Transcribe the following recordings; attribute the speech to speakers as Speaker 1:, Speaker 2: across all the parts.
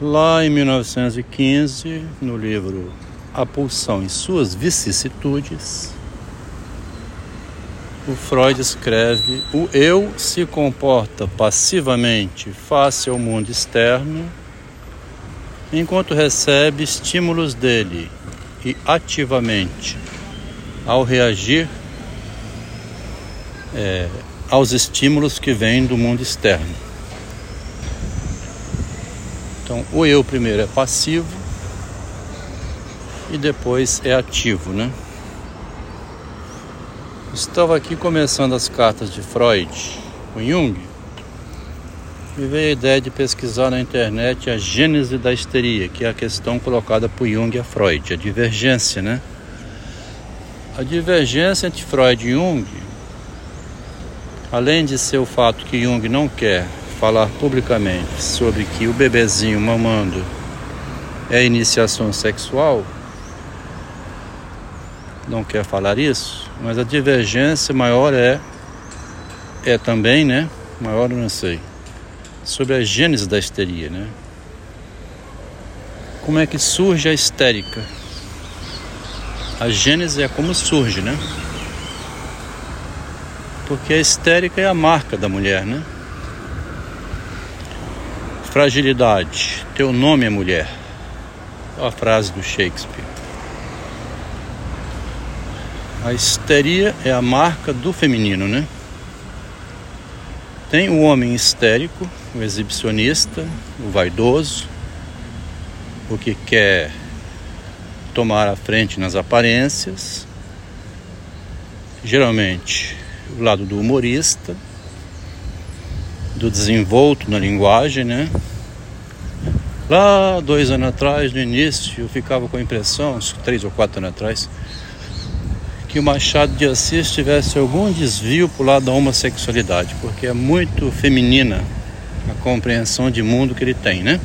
Speaker 1: Lá em 1915, no livro A Pulsão e Suas Vicissitudes, o Freud escreve: o eu se comporta passivamente face ao mundo externo, enquanto recebe estímulos dele e ativamente, ao reagir é, aos estímulos que vêm do mundo externo. Então, o eu primeiro é passivo e depois é ativo, né? Estava aqui começando as cartas de Freud com Jung e veio a ideia de pesquisar na internet a gênese da histeria, que é a questão colocada por Jung a Freud, a divergência, né? A divergência entre Freud e Jung, além de ser o fato que Jung não quer falar publicamente sobre que o bebezinho mamando é iniciação sexual, não quer falar isso, mas a divergência maior é é também, né? Maior não sei. Sobre a gênese da histeria, né? Como é que surge a histérica? A gênese é como surge, né? Porque a histérica é a marca da mulher, né? Fragilidade. Teu nome é mulher. É a frase do Shakespeare. A histeria é a marca do feminino, né? Tem o homem histérico, o exibicionista, o vaidoso, o que quer tomar a frente nas aparências. Geralmente, o lado do humorista, do desenvolto na linguagem, né? Lá dois anos atrás, no início, eu ficava com a impressão, uns três ou quatro anos atrás, que o Machado de Assis tivesse algum desvio para o lado da homossexualidade, porque é muito feminina a compreensão de mundo que ele tem, né?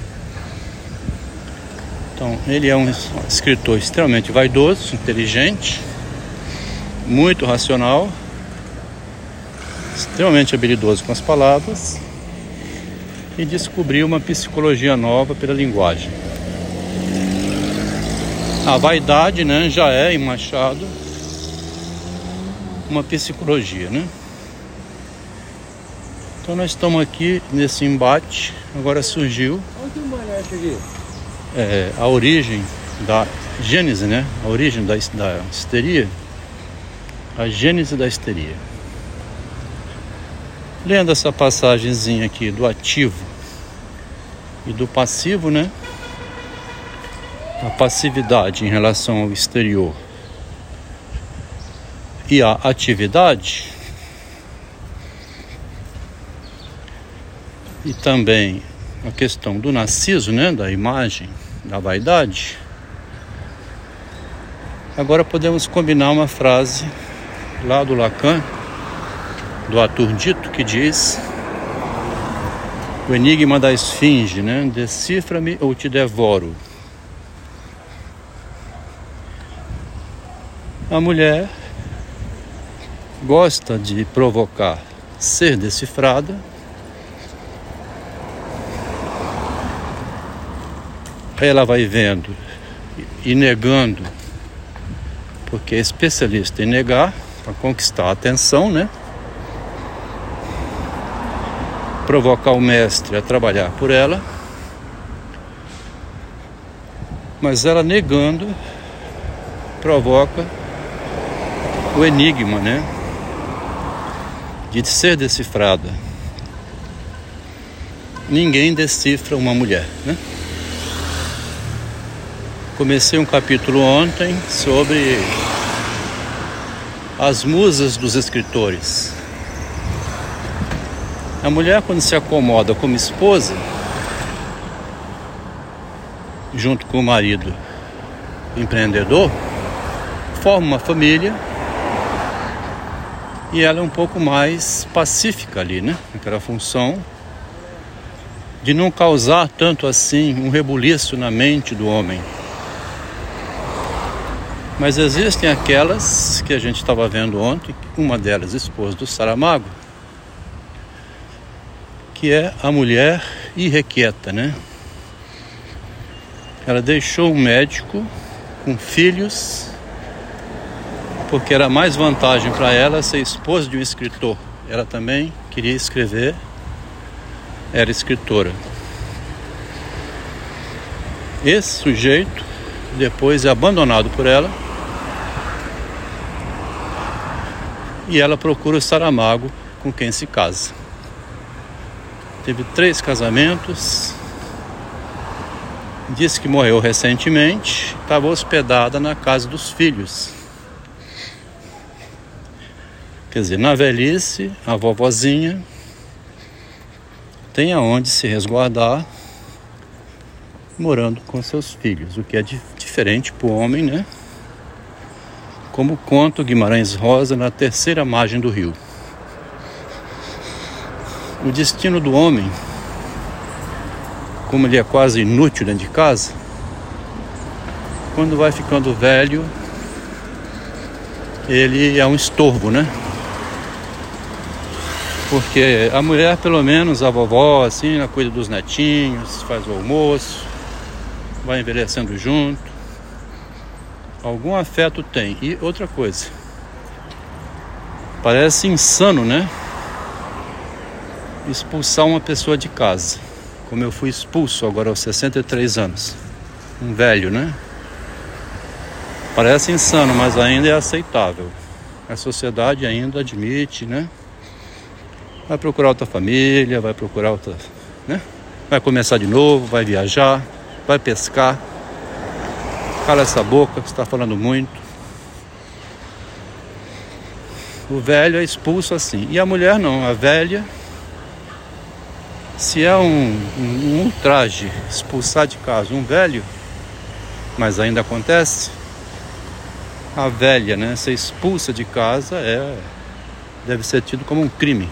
Speaker 1: Então, ele é um escritor extremamente vaidoso, inteligente, muito racional, extremamente habilidoso com as palavras e descobriu uma psicologia nova pela linguagem. A vaidade né, já é em Machado uma psicologia, né? Então nós estamos aqui nesse embate, agora surgiu é, a origem da gênese, né? A origem da, da histeria, a gênese da histeria. Lendo essa passagenzinha aqui do ativo e do passivo, né? A passividade em relação ao exterior e a atividade e também a questão do narciso, né, da imagem, da vaidade. Agora podemos combinar uma frase lá do Lacan do Aturdito que diz o enigma da esfinge, né? Decifra-me ou te devoro. A mulher gosta de provocar ser decifrada. Ela vai vendo e negando, porque é especialista em negar para conquistar a atenção, né? Provocar o mestre a trabalhar por ela, mas ela negando provoca o enigma, né? De ser decifrada. Ninguém decifra uma mulher, né? Comecei um capítulo ontem sobre as musas dos escritores. A mulher, quando se acomoda como esposa, junto com o marido empreendedor, forma uma família e ela é um pouco mais pacífica ali, né? Aquela função de não causar tanto assim um rebuliço na mente do homem. Mas existem aquelas que a gente estava vendo ontem, uma delas, esposa do Saramago, que é a mulher irrequieta, né? Ela deixou um médico com filhos, porque era mais vantagem para ela ser esposa de um escritor. Ela também queria escrever, era escritora. Esse sujeito depois é abandonado por ela e ela procura o Saramago com quem se casa. Teve três casamentos, disse que morreu recentemente, estava hospedada na casa dos filhos. Quer dizer, na velhice, a vovozinha tem aonde se resguardar morando com seus filhos, o que é diferente para o homem, né? Como conta Guimarães Rosa na terceira margem do rio. O destino do homem como ele é quase inútil dentro de casa, quando vai ficando velho, ele é um estorvo, né? Porque a mulher, pelo menos a vovó, assim, ela cuida dos netinhos, faz o almoço, vai envelhecendo junto. Algum afeto tem. E outra coisa, parece insano, né? Expulsar uma pessoa de casa como eu fui expulso agora aos 63 anos. Um velho, né? Parece insano, mas ainda é aceitável. A sociedade ainda admite, né? Vai procurar outra família, vai procurar outra, né? Vai começar de novo, vai viajar, vai pescar. Cala essa boca que está falando muito. O velho é expulso assim. E a mulher não, a velha se é um, um, um ultraje expulsar de casa um velho, mas ainda acontece, a velha, né, ser expulsa de casa é deve ser tido como um crime.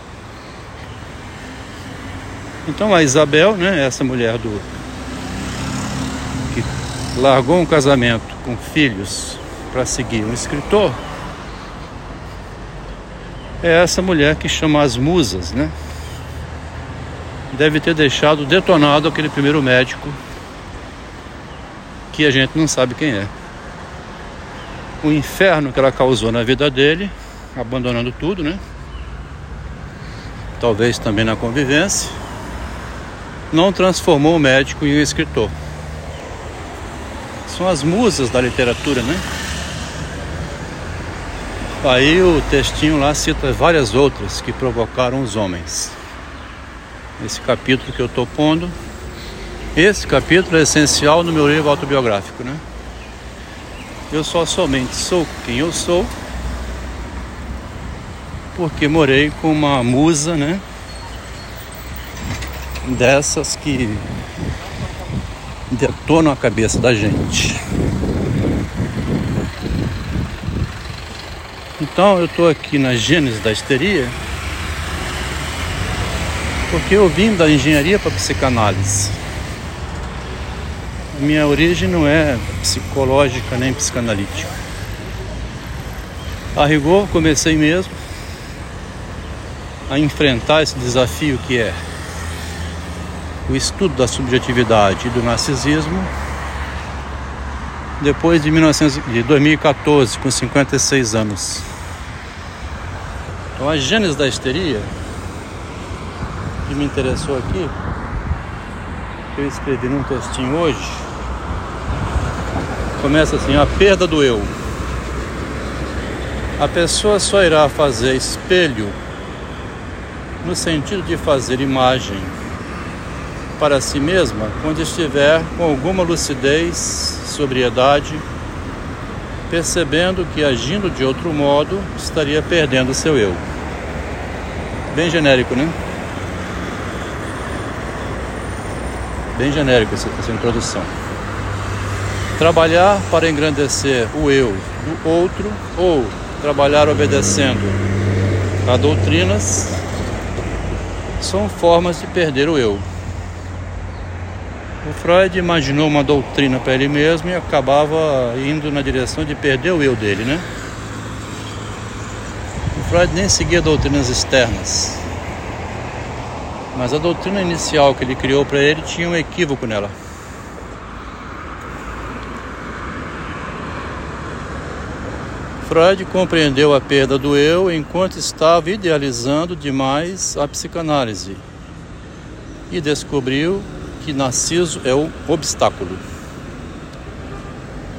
Speaker 1: Então a Isabel, né, essa mulher do que largou um casamento com filhos para seguir um escritor, é essa mulher que chama as musas, né? Deve ter deixado detonado aquele primeiro médico que a gente não sabe quem é. O inferno que ela causou na vida dele, abandonando tudo, né? Talvez também na convivência, não transformou o médico em um escritor. São as musas da literatura, né? Aí o textinho lá cita várias outras que provocaram os homens esse capítulo que eu estou pondo. Esse capítulo é essencial no meu livro autobiográfico, né? Eu só somente sou quem eu sou porque morei com uma musa, né? Dessas que detonam a cabeça da gente. Então eu estou aqui na Gênese da histeria porque eu vim da engenharia para psicanálise. Minha origem não é psicológica nem psicanalítica. A rigor, comecei mesmo a enfrentar esse desafio que é o estudo da subjetividade e do narcisismo depois de, 1900, de 2014, com 56 anos. Então, a gênese da histeria que me interessou aqui, eu escrevi num textinho hoje, começa assim: a perda do eu. A pessoa só irá fazer espelho no sentido de fazer imagem para si mesma quando estiver com alguma lucidez, sobriedade, percebendo que agindo de outro modo estaria perdendo seu eu. Bem genérico, né? Bem genérico essa, essa introdução. Trabalhar para engrandecer o eu do outro ou trabalhar obedecendo a doutrinas são formas de perder o eu. O Freud imaginou uma doutrina para ele mesmo e acabava indo na direção de perder o eu dele, né? O Freud nem seguia doutrinas externas. Mas a doutrina inicial que ele criou para ele tinha um equívoco nela. Freud compreendeu a perda do eu enquanto estava idealizando demais a psicanálise e descobriu que Narciso é o obstáculo.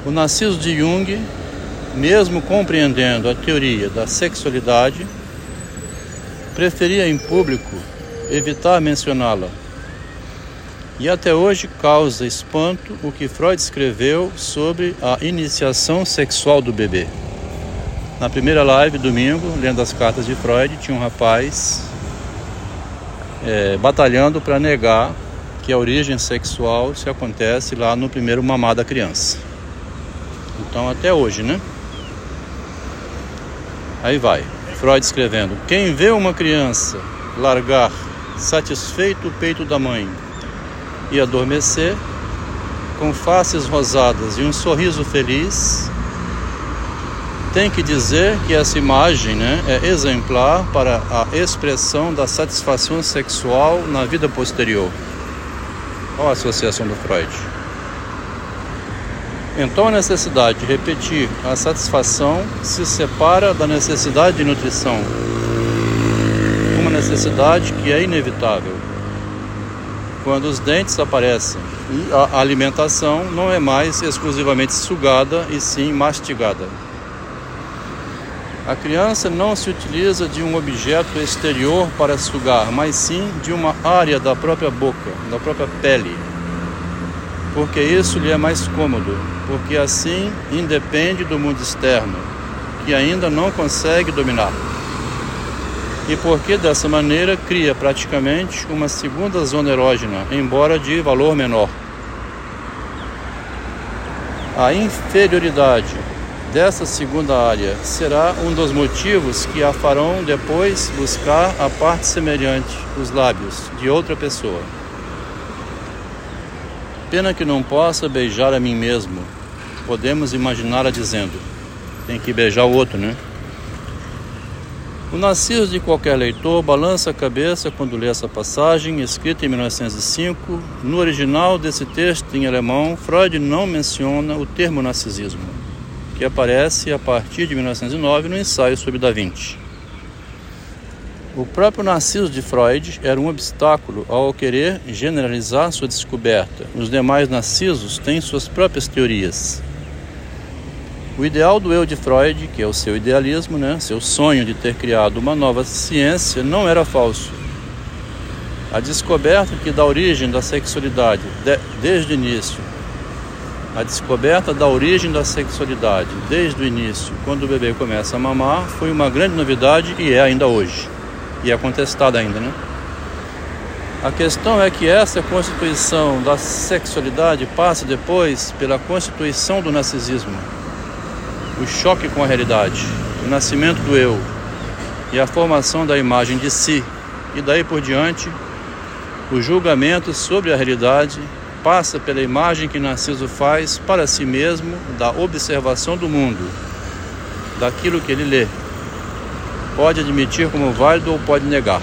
Speaker 1: O Narciso de Jung, mesmo compreendendo a teoria da sexualidade, preferia em público evitar mencioná-la. E até hoje causa espanto o que Freud escreveu sobre a iniciação sexual do bebê. Na primeira live, domingo, lendo as cartas de Freud, tinha um rapaz é, batalhando para negar que a origem sexual se acontece lá no primeiro mamar da criança. Então, até hoje, né? Aí vai. Freud escrevendo: Quem vê uma criança largar satisfeito o peito da mãe e adormecer, com faces rosadas e um sorriso feliz, tem que dizer que essa imagem né, é exemplar para a expressão da satisfação sexual na vida posterior. Qual a associação do Freud? Então a necessidade de repetir a satisfação se separa da necessidade de nutrição, necessidade que é inevitável. Quando os dentes aparecem a alimentação não é mais exclusivamente sugada e sim mastigada. A criança não se utiliza de um objeto exterior para sugar, mas sim de uma área da própria boca, da própria pele. Porque isso lhe é mais cômodo, porque assim independe do mundo externo, que ainda não consegue dominar. E porque dessa maneira cria praticamente uma segunda zona erógena, embora de valor menor. A inferioridade dessa segunda área será um dos motivos que a farão depois buscar a parte semelhante, os lábios, de outra pessoa. Pena que não possa beijar a mim mesmo. Podemos imaginá-la dizendo: tem que beijar o outro, né? O Narciso de qualquer leitor balança a cabeça quando lê essa passagem, escrita em 1905. No original desse texto em alemão, Freud não menciona o termo narcisismo que aparece a partir de 1909 no ensaio sobre Da Vinci. O próprio Narciso de Freud era um obstáculo ao querer generalizar sua descoberta. Os demais Narcisos têm suas próprias teorias. O ideal do eu de Freud, que é o seu idealismo, né, seu sonho de ter criado uma nova ciência, não era falso. A descoberta que dá origem da sexualidade de, desde o início a descoberta da origem da sexualidade desde o início, quando o bebê começa a mamar, foi uma grande novidade e é ainda hoje. E é contestada ainda, né? A questão é que essa constituição da sexualidade passa depois pela constituição do narcisismo, o choque com a realidade, o nascimento do eu e a formação da imagem de si, e daí por diante o julgamento sobre a realidade passa pela imagem que Narciso faz para si mesmo da observação do mundo, daquilo que ele lê. Pode admitir como válido ou pode negar.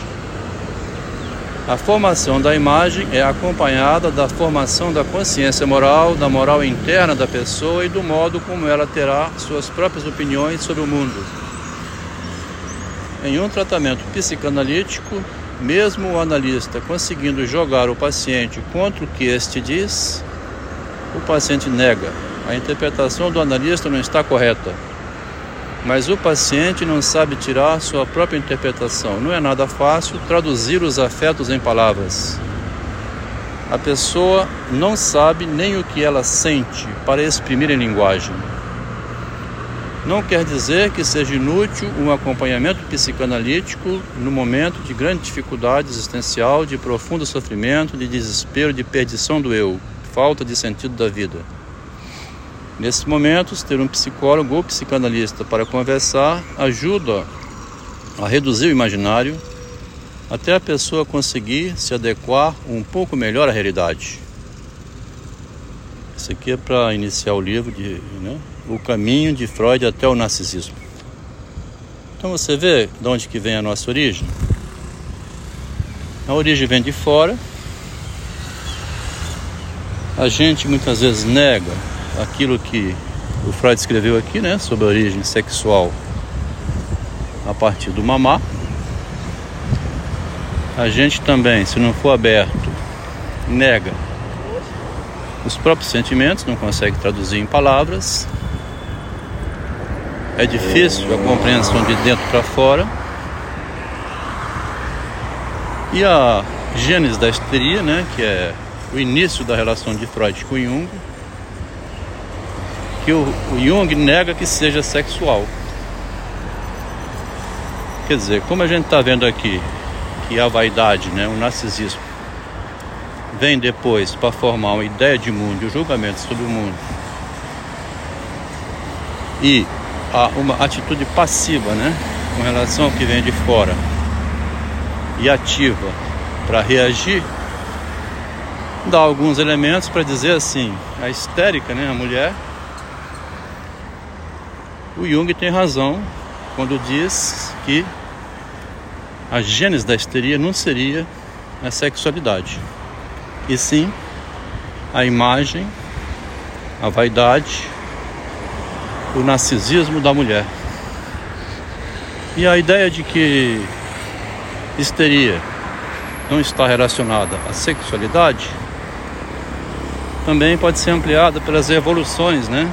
Speaker 1: A formação da imagem é acompanhada da formação da consciência moral, da moral interna da pessoa e do modo como ela terá suas próprias opiniões sobre o mundo. Em um tratamento psicanalítico, mesmo o analista conseguindo jogar o paciente contra o que este diz, o paciente nega. A interpretação do analista não está correta. Mas o paciente não sabe tirar sua própria interpretação. Não é nada fácil traduzir os afetos em palavras. A pessoa não sabe nem o que ela sente para exprimir em linguagem. Não quer dizer que seja inútil um acompanhamento psicanalítico no momento de grande dificuldade existencial, de profundo sofrimento, de desespero, de perdição do eu, falta de sentido da vida. Nesses momentos, ter um psicólogo ou psicanalista para conversar ajuda a reduzir o imaginário até a pessoa conseguir se adequar um pouco melhor à realidade. Isso aqui é para iniciar o livro de, né, o caminho de Freud até o narcisismo. Então você vê de onde que vem a nossa origem? A origem vem de fora. A gente muitas vezes nega aquilo que o Freud escreveu aqui, né, sobre a origem sexual a partir do mamá. A gente também, se não for aberto, nega os próprios sentimentos, não consegue traduzir em palavras. É difícil a compreensão de dentro para fora. E a gênese da histeria, né, que é o início da relação de Freud com Jung, que o, o Jung nega que seja sexual. Quer dizer, como a gente está vendo aqui que a vaidade, né, o narcisismo, vem depois para formar uma ideia de mundo o julgamento sobre o mundo, e a, uma atitude passiva, né, com relação ao que vem de fora, e ativa para reagir, dá alguns elementos para dizer assim: a histérica, né, a mulher, o Jung tem razão quando diz que a gênese da histeria não seria a sexualidade, e sim a imagem, a vaidade, o narcisismo da mulher. E a ideia de que histeria não está relacionada à sexualidade também pode ser ampliada pelas evoluções, né?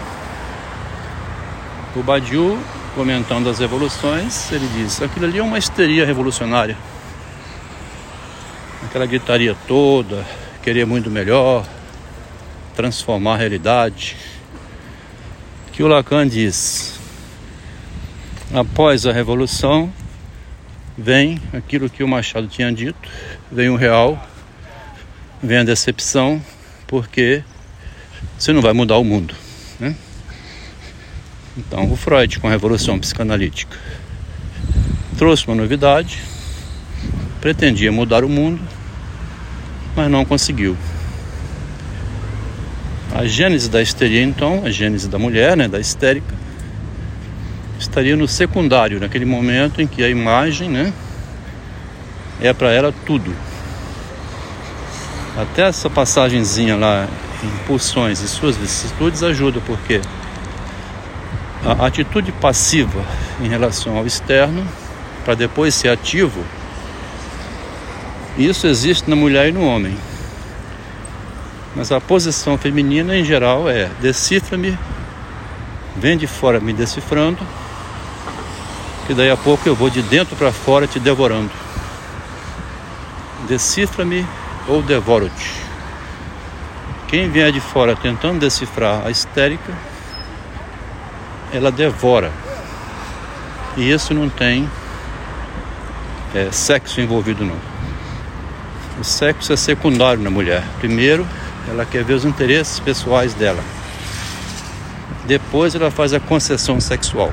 Speaker 1: O Badiou, comentando as evoluções, ele diz: aquilo ali é uma histeria revolucionária. Aquela gritaria toda, querer muito melhor, transformar a realidade. Que o Lacan diz: após a revolução, vem aquilo que o Machado tinha dito, vem o real, vem a decepção, porque você não vai mudar o mundo. Né? Então, o Freud, com a revolução psicanalítica, trouxe uma novidade, pretendia mudar o mundo, mas não conseguiu. A gênese da histeria, então, a gênese da mulher, né, da histérica, estaria no secundário, naquele momento em que a imagem, né, é para ela tudo. Até essa passagenzinha lá, impulsões e suas vicissitudes ajuda, porque a atitude passiva em relação ao externo, para depois ser ativo, isso existe na mulher e no homem. Mas a posição feminina em geral é decifra-me, vem de fora me decifrando, que daí a pouco eu vou de dentro para fora te devorando. Decifra-me ou devoro-te. Quem vier de fora tentando decifrar a histérica, ela devora. E isso não tem é, sexo envolvido não. O sexo é secundário na mulher. Primeiro, ela quer ver os interesses pessoais dela. Depois ela faz a concessão sexual.